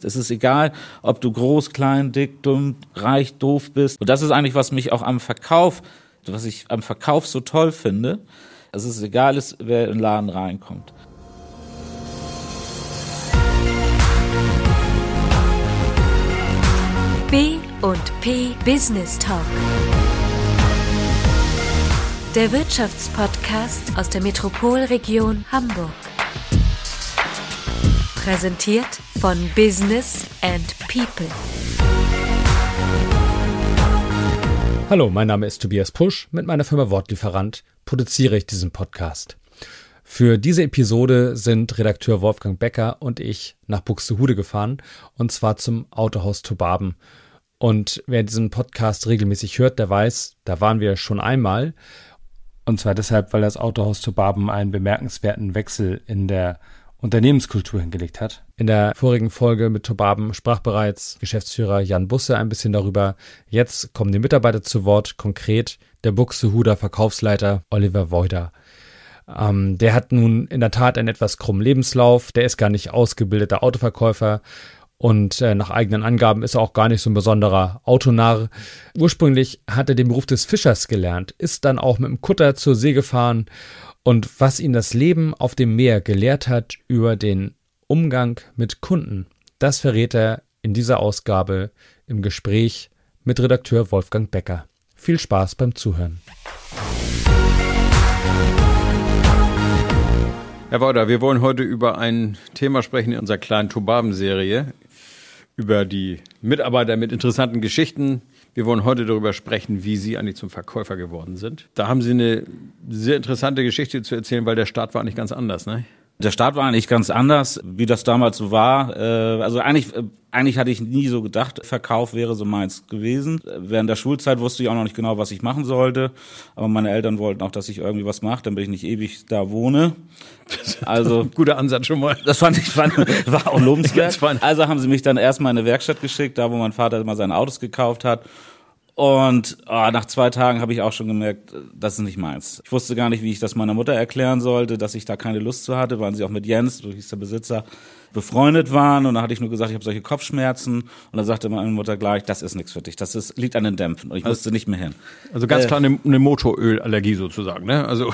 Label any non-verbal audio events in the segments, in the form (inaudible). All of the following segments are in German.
Es ist egal, ob du groß, klein, dick, dumm, reich, doof bist. Und das ist eigentlich, was mich auch am Verkauf, was ich am Verkauf so toll finde. Es ist egal, wer in den Laden reinkommt. B und P Business Talk. Der Wirtschaftspodcast aus der Metropolregion Hamburg. Präsentiert von Business and People. Hallo, mein Name ist Tobias Pusch. Mit meiner Firma Wortlieferant produziere ich diesen Podcast. Für diese Episode sind Redakteur Wolfgang Becker und ich nach Buxtehude gefahren und zwar zum Autohaus Tobaben. Und wer diesen Podcast regelmäßig hört, der weiß, da waren wir schon einmal. Und zwar deshalb, weil das Autohaus Tobaben einen bemerkenswerten Wechsel in der Unternehmenskultur hingelegt hat. In der vorigen Folge mit Tobaben sprach bereits Geschäftsführer Jan Busse ein bisschen darüber. Jetzt kommen die Mitarbeiter zu Wort, konkret der Buxtehuder Verkaufsleiter Oliver Woider. Ähm, der hat nun in der Tat einen etwas krummen Lebenslauf, der ist gar nicht ausgebildeter Autoverkäufer und äh, nach eigenen Angaben ist er auch gar nicht so ein besonderer Autonarr. Ursprünglich hat er den Beruf des Fischers gelernt, ist dann auch mit dem Kutter zur See gefahren und was ihn das Leben auf dem Meer gelehrt hat über den Umgang mit Kunden, das verrät er in dieser Ausgabe im Gespräch mit Redakteur Wolfgang Becker. Viel Spaß beim Zuhören. Herr Wauder, wir wollen heute über ein Thema sprechen in unserer kleinen Tobaben-Serie, über die Mitarbeiter mit interessanten Geschichten, wir wollen heute darüber sprechen, wie Sie eigentlich zum Verkäufer geworden sind. Da haben Sie eine sehr interessante Geschichte zu erzählen, weil der Start war nicht ganz anders, ne? Der Start war eigentlich ganz anders, wie das damals so war. Äh, also eigentlich, äh, eigentlich hatte ich nie so gedacht, Verkauf wäre so meins gewesen. Während der Schulzeit wusste ich auch noch nicht genau, was ich machen sollte. Aber meine Eltern wollten auch, dass ich irgendwie was mache, damit ich nicht ewig da wohne. (laughs) Also guter Ansatz schon mal. Das fand ich fand, war auch lobenswert. (laughs) Also haben sie mich dann erstmal in eine Werkstatt geschickt, da wo mein Vater immer seine Autos gekauft hat. Und oh, nach zwei Tagen habe ich auch schon gemerkt, das ist nicht meins. Ich wusste gar nicht, wie ich das meiner Mutter erklären sollte, dass ich da keine Lust zu hatte, weil sie auch mit Jens, du hieß der Besitzer, befreundet waren. Und da hatte ich nur gesagt, ich habe solche Kopfschmerzen. Und dann sagte meine Mutter gleich, das ist nichts für dich. Das ist, liegt an den Dämpfen. Und ich also, musste nicht mehr hin. Also ganz äh, klar eine, eine Motorölallergie sozusagen, ne? Also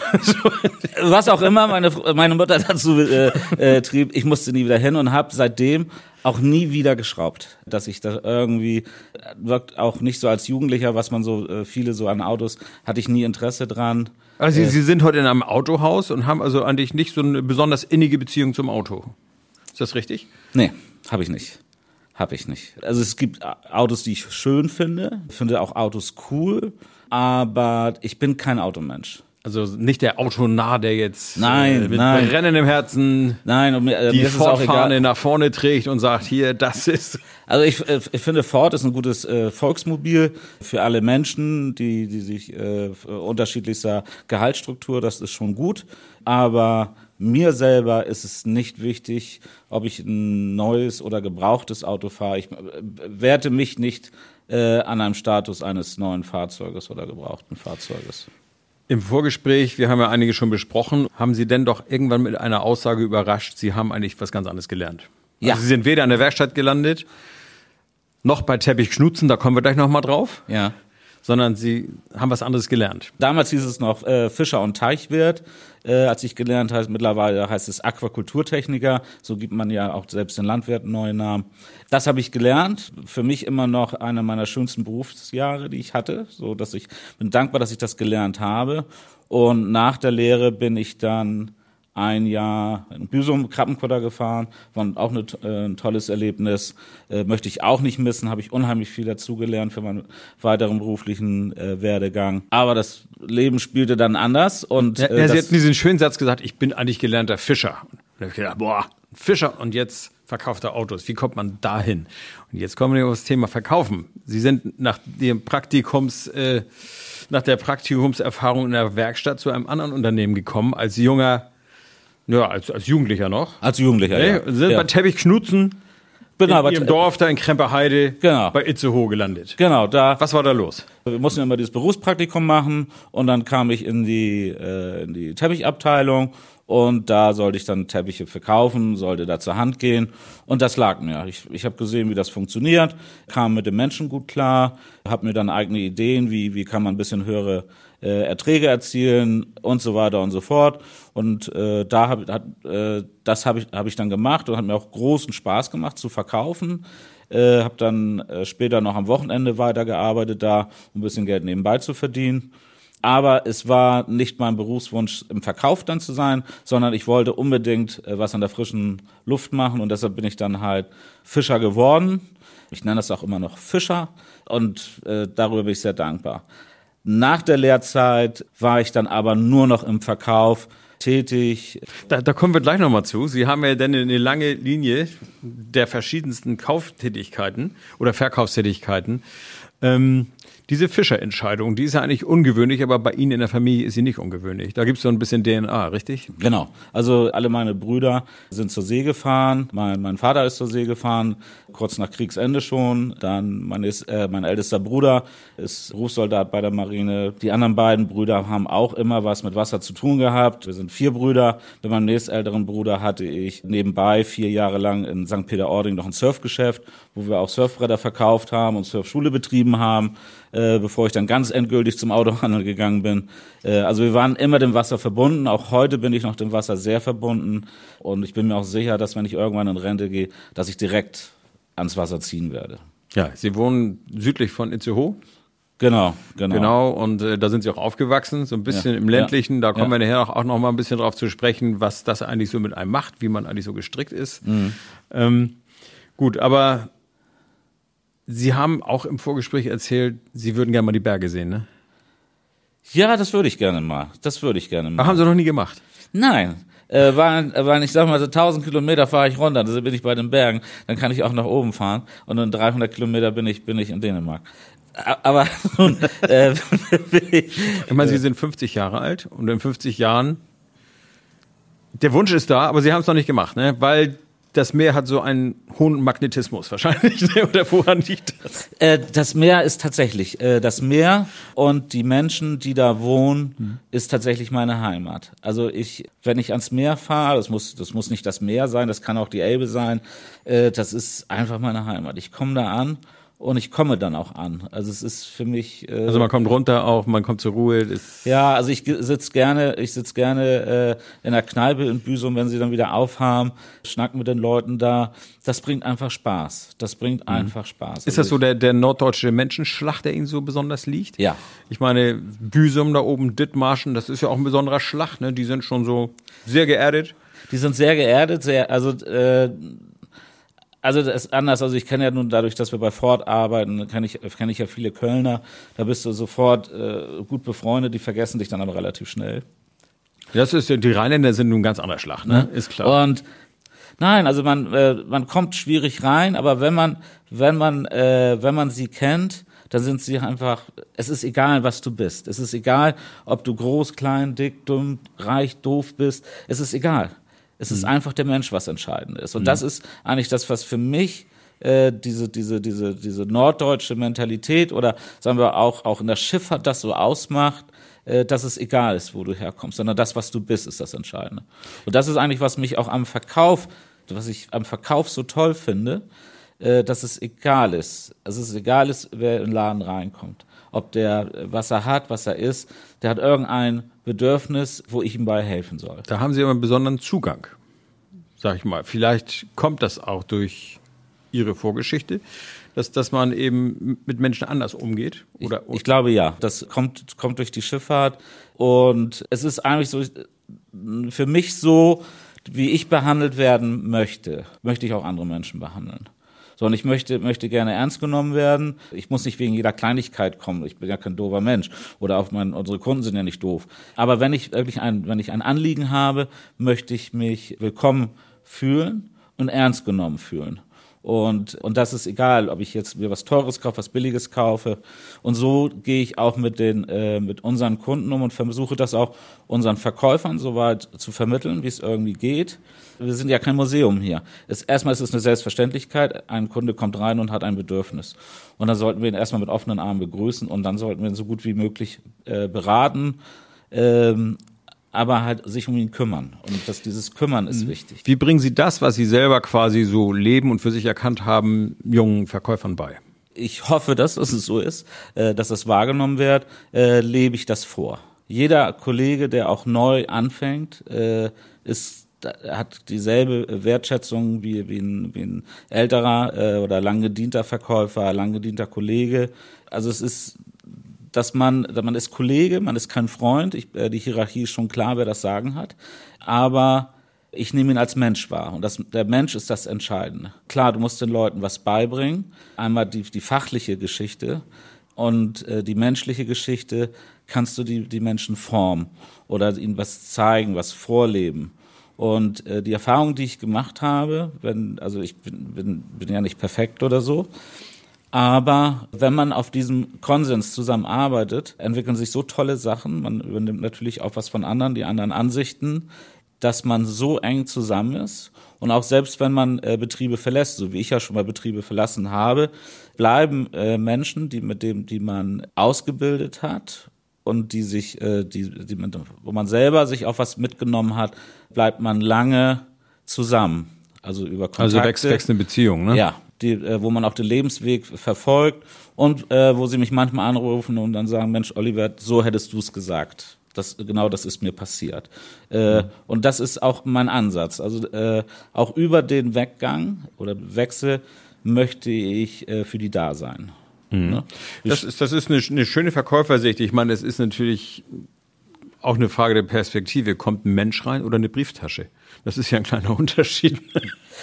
(laughs) was auch immer meine, meine Mutter dazu äh, äh, trieb, ich musste nie wieder hin und habe seitdem auch nie wieder geschraubt, dass ich da irgendwie wirkt auch nicht so als Jugendlicher, was man so äh, viele so an Autos hatte ich nie Interesse dran. Also Sie, äh, Sie sind heute in einem Autohaus und haben also eigentlich nicht so eine besonders innige Beziehung zum Auto. Ist das richtig? Nee, habe ich nicht. Habe ich nicht. Also es gibt Autos, die ich schön finde. Ich finde auch Autos cool, aber ich bin kein Automensch. Also nicht der Autonah, der jetzt nein, äh, mit nein. Im Herzen nein, und mir, äh, die mir Ford-Fahne nach vorne trägt und sagt, hier, das ist... Also ich, äh, ich finde, Ford ist ein gutes äh, Volksmobil für alle Menschen, die, die sich äh, unterschiedlichster Gehaltsstruktur, das ist schon gut. Aber mir selber ist es nicht wichtig, ob ich ein neues oder gebrauchtes Auto fahre. Ich äh, werte mich nicht äh, an einem Status eines neuen Fahrzeuges oder gebrauchten Fahrzeuges. Im Vorgespräch, wir haben ja einige schon besprochen, haben Sie denn doch irgendwann mit einer Aussage überrascht, Sie haben eigentlich was ganz anderes gelernt? Also ja. Sie sind weder in der Werkstatt gelandet, noch bei Teppich Schnutzen, da kommen wir gleich nochmal drauf. Ja. Sondern Sie haben was anderes gelernt. Damals hieß es noch äh, Fischer und Teichwirt. Äh, als ich gelernt habe, mittlerweile heißt es Aquakulturtechniker. So gibt man ja auch selbst den Landwirten neue Namen. Das habe ich gelernt. Für mich immer noch einer meiner schönsten Berufsjahre, die ich hatte. So, dass ich bin dankbar, dass ich das gelernt habe. Und nach der Lehre bin ich dann ein Jahr in Büsum Krabbenkutter gefahren, war auch eine, äh, ein tolles Erlebnis. Äh, möchte ich auch nicht missen, habe ich unheimlich viel dazugelernt für meinen weiteren beruflichen äh, Werdegang. Aber das Leben spielte dann anders und äh, ja, Sie hatten diesen schönen Satz gesagt: Ich bin eigentlich gelernter Fischer. Und da habe ich gedacht, boah, Fischer und jetzt verkauft er Autos. Wie kommt man dahin? Und jetzt kommen wir auf das Thema Verkaufen. Sie sind nach dem Praktikums äh, nach der Praktikumserfahrung in der Werkstatt zu einem anderen Unternehmen gekommen als junger ja, als, als Jugendlicher noch. Als Jugendlicher, nee, ja. Sind ja. bei Teppich Knutzen genau, in ihrem Dorf da in Kremperheide genau. bei Itzehoe gelandet. Genau, da. Was war da los? Wir mussten immer dieses Berufspraktikum machen und dann kam ich in die, äh, in die Teppichabteilung Und da sollte ich dann Teppiche verkaufen, sollte da zur Hand gehen. Und das lag mir. Ich, ich habe gesehen, wie das funktioniert, kam mit den Menschen gut klar, habe mir dann eigene Ideen, wie, wie kann man ein bisschen höhere äh, Erträge erzielen und so weiter und so fort. Und äh, da hab, hat, äh, das habe ich, hab ich dann gemacht und hat mir auch großen Spaß gemacht zu verkaufen. Äh, habe dann äh, später noch am Wochenende weitergearbeitet, da um ein bisschen Geld nebenbei zu verdienen aber es war nicht mein Berufswunsch, im Verkauf dann zu sein, sondern ich wollte unbedingt äh, was an der frischen Luft machen und deshalb bin ich dann halt Fischer geworden. Ich nenne das auch immer noch Fischer und äh, darüber bin ich sehr dankbar. Nach der Lehrzeit war ich dann aber nur noch im Verkauf tätig. Da, da kommen wir gleich nochmal zu. Sie haben ja dann eine lange Linie der verschiedensten Kauftätigkeiten oder Verkaufstätigkeiten. Ähm, diese Fischerentscheidung, die ist ja eigentlich ungewöhnlich, aber bei Ihnen in der Familie ist sie nicht ungewöhnlich. Da gibt es so ein bisschen DNA, richtig? Genau. Also alle meine Brüder sind zur See gefahren. Mein, mein Vater ist zur See gefahren, kurz nach Kriegsende schon. Dann mein, äh, mein ältester Bruder ist Berufssoldat bei der Marine. Die anderen beiden Brüder haben auch immer was mit Wasser zu tun gehabt. Wir sind vier Brüder. Mit meinem nächstälteren Bruder hatte ich nebenbei vier Jahre lang in St. Peter-Ording noch ein Surfgeschäft, wo wir auch Surfbretter verkauft haben und Surfschule betrieben haben äh, bevor ich dann ganz endgültig zum Autohandel gegangen bin. Äh, also wir waren immer dem Wasser verbunden. Auch heute bin ich noch dem Wasser sehr verbunden. Und ich bin mir auch sicher, dass wenn ich irgendwann in Rente gehe, dass ich direkt ans Wasser ziehen werde. Ja, Sie wohnen südlich von Itzehoe? Genau, genau. Genau, und äh, da sind Sie auch aufgewachsen, so ein bisschen ja, im ländlichen. Da kommen ja. wir nachher auch, auch noch mal ein bisschen drauf zu sprechen, was das eigentlich so mit einem macht, wie man eigentlich so gestrickt ist. Mhm. Ähm, gut, aber Sie haben auch im Vorgespräch erzählt, Sie würden gerne mal die Berge sehen, ne? Ja, das würde ich gerne mal. Das würde ich gerne mal. Ach, haben Sie noch nie gemacht? Nein. Äh, waren, waren, ich sag mal, so 1000 Kilometer fahre ich runter, also bin ich bei den Bergen, dann kann ich auch nach oben fahren und in 300 Kilometer bin ich, bin ich in Dänemark. Aber (laughs) nun, äh, (laughs) ich, ich meine, Sie sind 50 Jahre alt und in 50 Jahren, der Wunsch ist da, aber Sie haben es noch nicht gemacht, ne? Weil das Meer hat so einen hohen Magnetismus wahrscheinlich. (laughs) Oder woran liegt das? Äh, das Meer ist tatsächlich, äh, das Meer und die Menschen, die da wohnen, mhm. ist tatsächlich meine Heimat. Also ich, wenn ich ans Meer fahre, das muss, das muss nicht das Meer sein, das kann auch die Elbe sein, äh, das ist einfach meine Heimat. Ich komme da an und ich komme dann auch an. Also es ist für mich. Äh, also man kommt runter auch, man kommt zur Ruhe. Ist ja, also ich sitze gerne, ich sitze gerne äh, in der Kneipe in Büsum, wenn sie dann wieder aufhaben, schnacken mit den Leuten da. Das bringt einfach Spaß. Das bringt mhm. einfach Spaß. Ist also das so der, der norddeutsche Menschenschlag, der Ihnen so besonders liegt? Ja. Ich meine, Büsum da oben, Dithmarschen, das ist ja auch ein besonderer Schlag, ne? Die sind schon so sehr geerdet. Die sind sehr geerdet, sehr, also äh, also das ist anders. Also ich kenne ja nun dadurch, dass wir bei Ford arbeiten, kenne ich, kenn ich ja viele Kölner. Da bist du sofort äh, gut befreundet, die vergessen dich dann aber relativ schnell. Das ist die Rheinländer sind nun ganz anderer Schlag, ne? Ist klar. Und nein, also man äh, man kommt schwierig rein, aber wenn man wenn man äh, wenn man sie kennt, dann sind sie einfach. Es ist egal, was du bist. Es ist egal, ob du groß, klein, dick, dumm, reich, doof bist. Es ist egal. Es ist mhm. einfach der Mensch, was entscheidend ist. Und mhm. das ist eigentlich das, was für mich äh, diese, diese, diese, diese norddeutsche Mentalität oder sagen wir auch, auch in der Schifffahrt das so ausmacht, äh, dass es egal ist, wo du herkommst, sondern das, was du bist, ist das Entscheidende. Und das ist eigentlich, was mich auch am Verkauf, was ich am Verkauf so toll finde, äh, dass es egal ist. Also es ist egal ist, wer in den Laden reinkommt. Ob der, was er hat, was er ist, der hat irgendein Bedürfnis, wo ich ihm bei helfen soll. Da haben Sie aber einen besonderen Zugang, sag ich mal. Vielleicht kommt das auch durch Ihre Vorgeschichte, dass, dass man eben mit Menschen anders umgeht? Oder? Ich, ich glaube ja. Das kommt, kommt durch die Schifffahrt. Und es ist eigentlich so, für mich so, wie ich behandelt werden möchte, möchte ich auch andere Menschen behandeln sondern ich möchte, möchte gerne ernst genommen werden. Ich muss nicht wegen jeder Kleinigkeit kommen. Ich bin ja kein doofer Mensch. Oder auch mein, unsere Kunden sind ja nicht doof. Aber wenn ich wirklich ein, wenn ich ein Anliegen habe, möchte ich mich willkommen fühlen und ernst genommen fühlen. Und, und das ist egal, ob ich jetzt mir was Teures kaufe, was Billiges kaufe. Und so gehe ich auch mit den, äh, mit unseren Kunden um und versuche das auch unseren Verkäufern soweit zu vermitteln, wie es irgendwie geht. Wir sind ja kein Museum hier. Es, erstmal ist es eine Selbstverständlichkeit. Ein Kunde kommt rein und hat ein Bedürfnis. Und dann sollten wir ihn erstmal mit offenen Armen begrüßen und dann sollten wir ihn so gut wie möglich äh, beraten. Ähm, aber halt sich um ihn kümmern. Und dass dieses Kümmern ist wichtig. Wie bringen Sie das, was Sie selber quasi so leben und für sich erkannt haben, jungen Verkäufern bei? ich hoffe, dass es so ist, äh, dass das wahrgenommen wird, äh, lebe ich das vor. Jeder Kollege, der auch neu anfängt, äh, ist hat dieselbe Wertschätzung wie, wie, ein, wie ein älterer äh, oder lang gedienter Verkäufer, lang gedienter Kollege. Also es ist, dass man, man ist Kollege, man ist kein Freund. Ich, äh, die Hierarchie ist schon klar, wer das Sagen hat. Aber ich nehme ihn als Mensch wahr. Und das, der Mensch ist das Entscheidende. Klar, du musst den Leuten was beibringen. Einmal die, die fachliche Geschichte und äh, die menschliche Geschichte kannst du die, die Menschen formen oder ihnen was zeigen, was vorleben. Und äh, die Erfahrung, die ich gemacht habe, wenn, also ich bin, bin, bin ja nicht perfekt oder so, aber wenn man auf diesem Konsens zusammenarbeitet, entwickeln sich so tolle Sachen. Man übernimmt natürlich auch was von anderen, die anderen Ansichten dass man so eng zusammen ist. Und auch selbst wenn man äh, Betriebe verlässt, so wie ich ja schon mal Betriebe verlassen habe, bleiben äh, Menschen, die mit dem, die man ausgebildet hat und die sich, äh, die, die wo man selber sich auch was mitgenommen hat, bleibt man lange zusammen. Also über Kontakte. Also wächst, wächst eine Beziehung, ne? Ja, die, äh, wo man auch den Lebensweg verfolgt und äh, wo sie mich manchmal anrufen und dann sagen, Mensch, Oliver, so hättest du es gesagt. Das, genau das ist mir passiert. Äh, mhm. Und das ist auch mein Ansatz. Also äh, auch über den Weggang oder Wechsel möchte ich äh, für die da sein. Mhm. Ne? Das, ist, das ist eine, eine schöne Verkäufersicht. Ich meine, es ist natürlich auch eine Frage der Perspektive. Kommt ein Mensch rein oder eine Brieftasche? Das ist ja ein kleiner (laughs) Unterschied.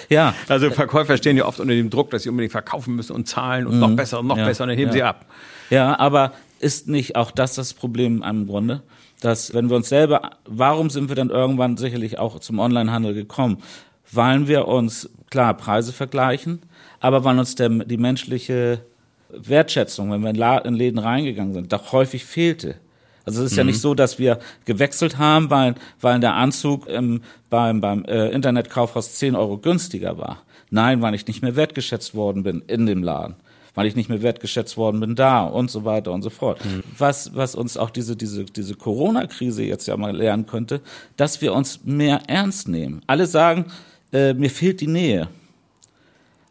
Ja. Also Verkäufer stehen ja oft unter dem Druck, dass sie unbedingt verkaufen müssen und zahlen und mhm. noch besser und noch ja. besser und dann heben ja. sie ab. Ja, aber ist nicht auch das das Problem im Grunde? dass wenn wir uns selber, warum sind wir dann irgendwann sicherlich auch zum Onlinehandel gekommen? Weil wir uns, klar, Preise vergleichen, aber weil uns der, die menschliche Wertschätzung, wenn wir in Läden reingegangen sind, doch häufig fehlte. Also es ist mhm. ja nicht so, dass wir gewechselt haben, weil, weil der Anzug im, beim, beim äh, Internetkaufhaus 10 Euro günstiger war. Nein, weil ich nicht mehr wertgeschätzt worden bin in dem Laden weil ich nicht mehr wertgeschätzt worden bin da und so weiter und so fort. Mhm. Was, was uns auch diese, diese, diese Corona-Krise jetzt ja mal lernen könnte, dass wir uns mehr ernst nehmen. Alle sagen, äh, mir fehlt die Nähe.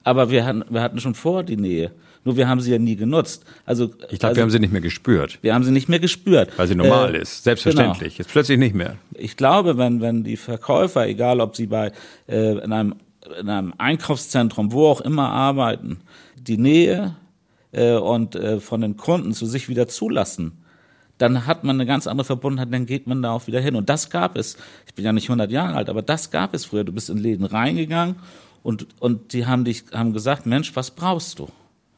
Aber wir hatten, wir hatten schon vor die Nähe. Nur wir haben sie ja nie genutzt. Also ich glaube, also, wir haben sie nicht mehr gespürt. Wir haben sie nicht mehr gespürt, weil sie normal äh, ist, selbstverständlich. Genau. Jetzt plötzlich nicht mehr. Ich glaube, wenn wenn die Verkäufer, egal ob sie bei äh, in einem in einem Einkaufszentrum, wo auch immer arbeiten, die Nähe äh, und äh, von den Kunden zu sich wieder zulassen, dann hat man eine ganz andere Verbundenheit, dann geht man da auch wieder hin. Und das gab es. Ich bin ja nicht 100 Jahre alt, aber das gab es früher. Du bist in Läden reingegangen und, und die haben dich, haben gesagt, Mensch, was brauchst du?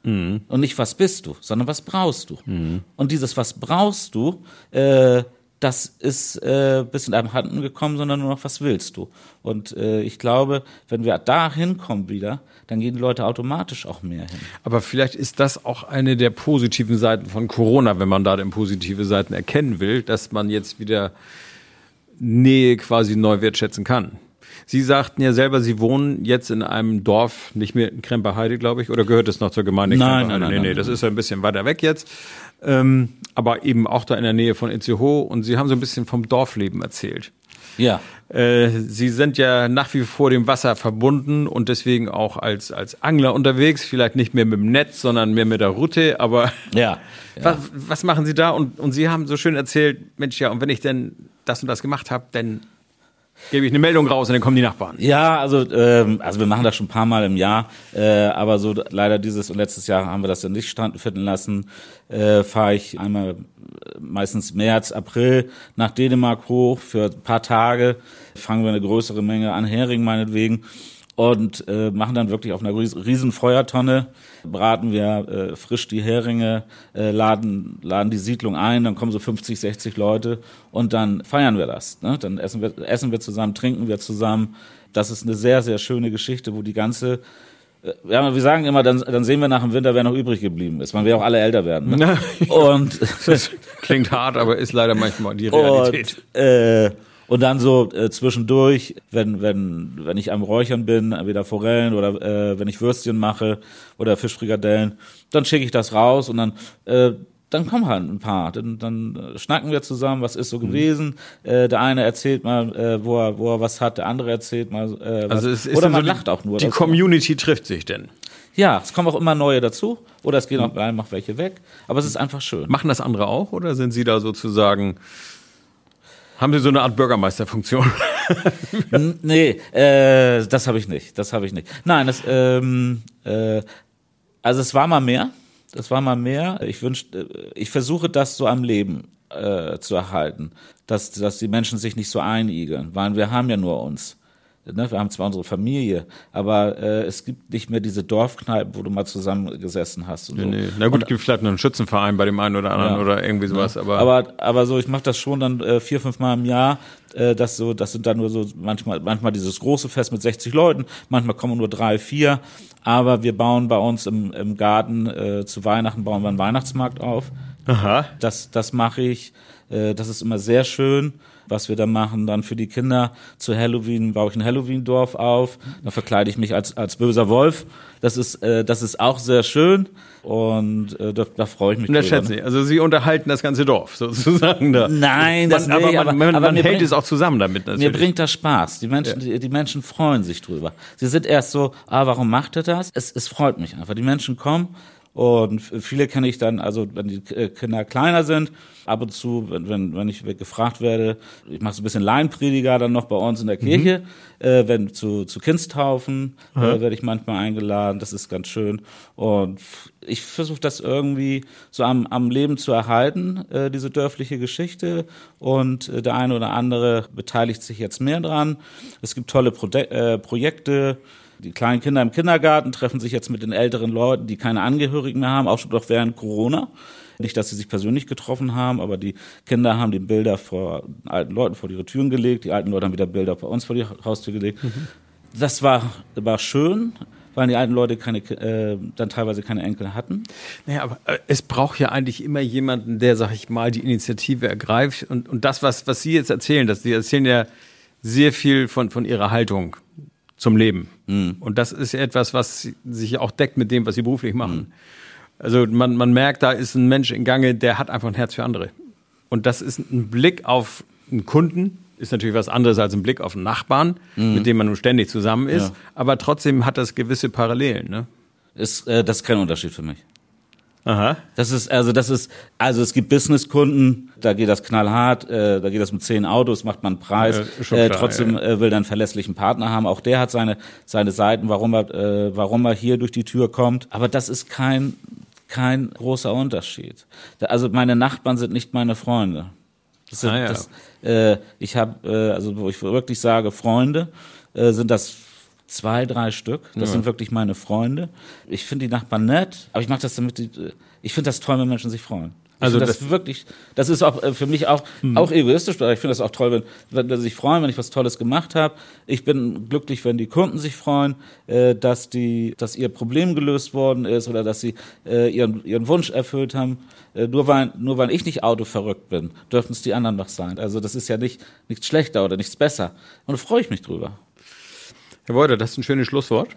Mhm. Und nicht, was bist du, sondern was brauchst du? Mhm. Und dieses, was brauchst du, äh, das ist äh, bis in einem Handen gekommen, sondern nur noch, was willst du? Und äh, ich glaube, wenn wir da hinkommen wieder, dann gehen die Leute automatisch auch mehr hin. Aber vielleicht ist das auch eine der positiven Seiten von Corona, wenn man da denn positive Seiten erkennen will, dass man jetzt wieder Nähe quasi neu wertschätzen kann. Sie sagten ja selber, Sie wohnen jetzt in einem Dorf, nicht mehr in Kremperheide, glaube ich, oder gehört es noch zur Gemeinde nein? Nein, nein, nee, nee, das ist ja ein bisschen weiter weg jetzt. Ähm, aber eben auch da in der Nähe von Itzehoe und Sie haben so ein bisschen vom Dorfleben erzählt. Ja. Äh, Sie sind ja nach wie vor dem Wasser verbunden und deswegen auch als, als Angler unterwegs, vielleicht nicht mehr mit dem Netz, sondern mehr mit der Route, aber ja, ja. (laughs) Was, was machen Sie da? Und, und Sie haben so schön erzählt, Mensch, ja, und wenn ich denn das und das gemacht habe, dann gebe ich eine Meldung raus und dann kommen die Nachbarn. Ja, also ähm, also wir machen das schon ein paar Mal im Jahr, äh, aber so leider dieses und letztes Jahr haben wir das dann nicht stattfinden lassen. Äh, Fahre ich einmal äh, meistens März, April nach Dänemark hoch für ein paar Tage, fangen wir eine größere Menge an Hering meinetwegen und äh, machen dann wirklich auf einer riesen Feuertonne, braten wir äh, frisch die Heringe, äh, laden, laden die Siedlung ein, dann kommen so 50, 60 Leute und dann feiern wir das. Ne? Dann essen wir, essen wir zusammen, trinken wir zusammen. Das ist eine sehr, sehr schöne Geschichte, wo die ganze äh, ja, wir sagen immer, dann, dann sehen wir nach dem Winter, wer noch übrig geblieben ist. Man will auch alle älter werden. Ne? (laughs) und das klingt hart, aber ist leider manchmal die Realität. Und, äh, und dann so äh, zwischendurch, wenn, wenn, wenn ich am Räuchern bin, entweder Forellen oder äh, wenn ich Würstchen mache oder Fischfrikadellen, dann schicke ich das raus und dann äh, dann kommen halt ein paar. Dann, dann äh, schnacken wir zusammen, was ist so gewesen. Äh, der eine erzählt mal, äh, wo, er, wo er was hat, der andere erzählt mal äh, was. Also es ist Oder dann man so lacht auch nur. Die Community trifft sich denn. ja, es kommen auch immer neue dazu. Oder es gehen Mhm. auch einfach welche weg. Aber es ist einfach schön. Machen das andere auch oder sind Sie da sozusagen, haben Sie so eine Art Bürgermeisterfunktion? (laughs) Nee, äh, das habe ich nicht. Das habe ich nicht. Nein, das, ähm, äh, also es war mal mehr. Das war mal mehr. Ich wünsch, äh, ich versuche das so am Leben äh, zu erhalten, dass, dass die Menschen sich nicht so einigeln, weil wir haben ja nur uns. Ne, wir haben zwar unsere Familie, aber äh, es gibt nicht mehr diese Dorfkneipen, wo du mal zusammengesessen hast. Und so. Nee. Na gut, gibt vielleicht noch einen Schützenverein bei dem einen oder anderen Ja. oder irgendwie sowas, aber, aber aber so ich mache das schon dann äh, vier fünf Mal im Jahr äh, das so das sind dann nur so manchmal manchmal dieses große Fest mit 60 Leuten manchmal kommen nur drei vier aber wir bauen bei uns im, im Garten äh, zu Weihnachten bauen wir einen Weihnachtsmarkt auf Aha. das das mache ich äh, das ist immer sehr schön was wir da machen dann für die Kinder zu Halloween baue ich ein Halloween Dorf auf da verkleide ich mich als als böser Wolf das ist äh, das ist auch sehr schön und äh, da, da freue ich mich Und das schätze ich. Also Sie unterhalten das ganze Dorf (laughs) sozusagen da. Nein, das man, aber man, aber- man, aber man mir hält bringt- es auch zusammen damit Mir natürlich. bringt das Spaß. Die Menschen, die, die Menschen freuen sich drüber. Sie sind erst so, ah, warum macht er das? Es, es freut mich einfach. Die Menschen kommen und viele kenne ich dann, also wenn die äh, Kinder kleiner sind, ab und zu, wenn, wenn, wenn ich gefragt werde, ich mache so ein bisschen Laienprediger dann noch bei uns in der Kirche, äh, wenn zu, zu Kindstaufen äh, werde ich manchmal eingeladen, das ist ganz schön. Und ich versuche das irgendwie so am, am Leben zu erhalten, äh, diese dörfliche Geschichte. Und äh, der eine oder andere beteiligt sich jetzt mehr dran. Es gibt tolle Prode äh, Projekte. Die kleinen Kinder im Kindergarten treffen sich jetzt mit den älteren Leuten, die keine Angehörigen mehr haben, auch schon doch während Corona. Nicht, dass sie sich persönlich getroffen haben, aber die Kinder haben die Bilder vor alten Leuten vor ihre Türen gelegt, die alten Leute haben wieder Bilder bei uns vor die Haustür gelegt. Das war, war schön, weil die alten Leute keine, äh, dann teilweise keine Enkel hatten. Naja, aber äh, es braucht ja eigentlich immer jemanden, der, sag ich mal, die Initiative ergreift. Und, und das, was, was Sie jetzt erzählen, das, Sie erzählen ja sehr viel von, von Ihrer Haltung zum Leben. Und das ist ja etwas, was sich auch deckt mit dem, was Sie beruflich machen. Also man, man merkt, da ist ein Mensch in Gange, der hat einfach ein Herz für andere. Und das ist ein Blick auf einen Kunden, ist natürlich was anderes als ein Blick auf einen Nachbarn, mit dem man nun ständig zusammen ist. Ja. Aber trotzdem hat das gewisse Parallelen. Ne? Ist, äh, das ist kein Unterschied für mich. Aha. Das ist, also das ist, also es gibt Businesskunden, da geht das knallhart, äh, da geht das mit zehn Autos, macht man einen Preis, äh, klar, trotzdem äh, will einen verlässlichen Partner haben. Auch der hat seine, seine Seiten, warum er, äh, warum er hier durch die Tür kommt. Aber das ist kein, kein großer Unterschied. Da, also meine Nachbarn sind nicht meine Freunde. Das sind, Ah, ja. das, äh, ich habe, äh, also wo ich wirklich sage, Freunde, äh, sind das zwei, drei Stück. Das sind wirklich meine Freunde. Ich finde die Nachbarn nett, aber ich mache das damit, die, ich finde das toll, wenn Menschen sich freuen. Ich Also das, das- wirklich, das ist auch äh, für mich auch, auch egoistisch, aber ich finde das auch toll, wenn, wenn, wenn sie sich freuen, wenn ich was Tolles gemacht habe. Ich bin glücklich, wenn die Kunden sich freuen, äh, dass die, dass ihr Problem gelöst worden ist oder dass sie äh, ihren, ihren Wunsch erfüllt haben. Äh, nur weil, nur weil ich nicht autoverrückt bin, dürfen es die anderen doch sein. Also das ist ja nicht, nichts schlechter oder nichts besser. Und da freue ich mich drüber. Herr Wolter, das ist ein schönes Schlusswort.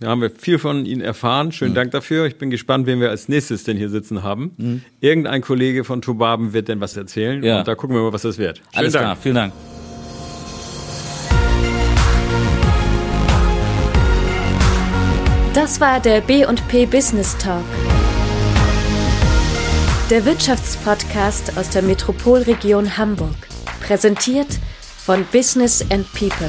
Da haben wir viel von Ihnen erfahren. Schönen Dank dafür. Ich bin gespannt, wen wir als nächstes denn hier sitzen haben. Irgendein Kollege von Tobaben wird denn was erzählen. Ja. Und da gucken wir mal, was das wird. Schönen Alles Dank. klar, vielen Dank. Das war der B&P Business Talk. Der Wirtschaftspodcast aus der Metropolregion Hamburg. Präsentiert von Business and People.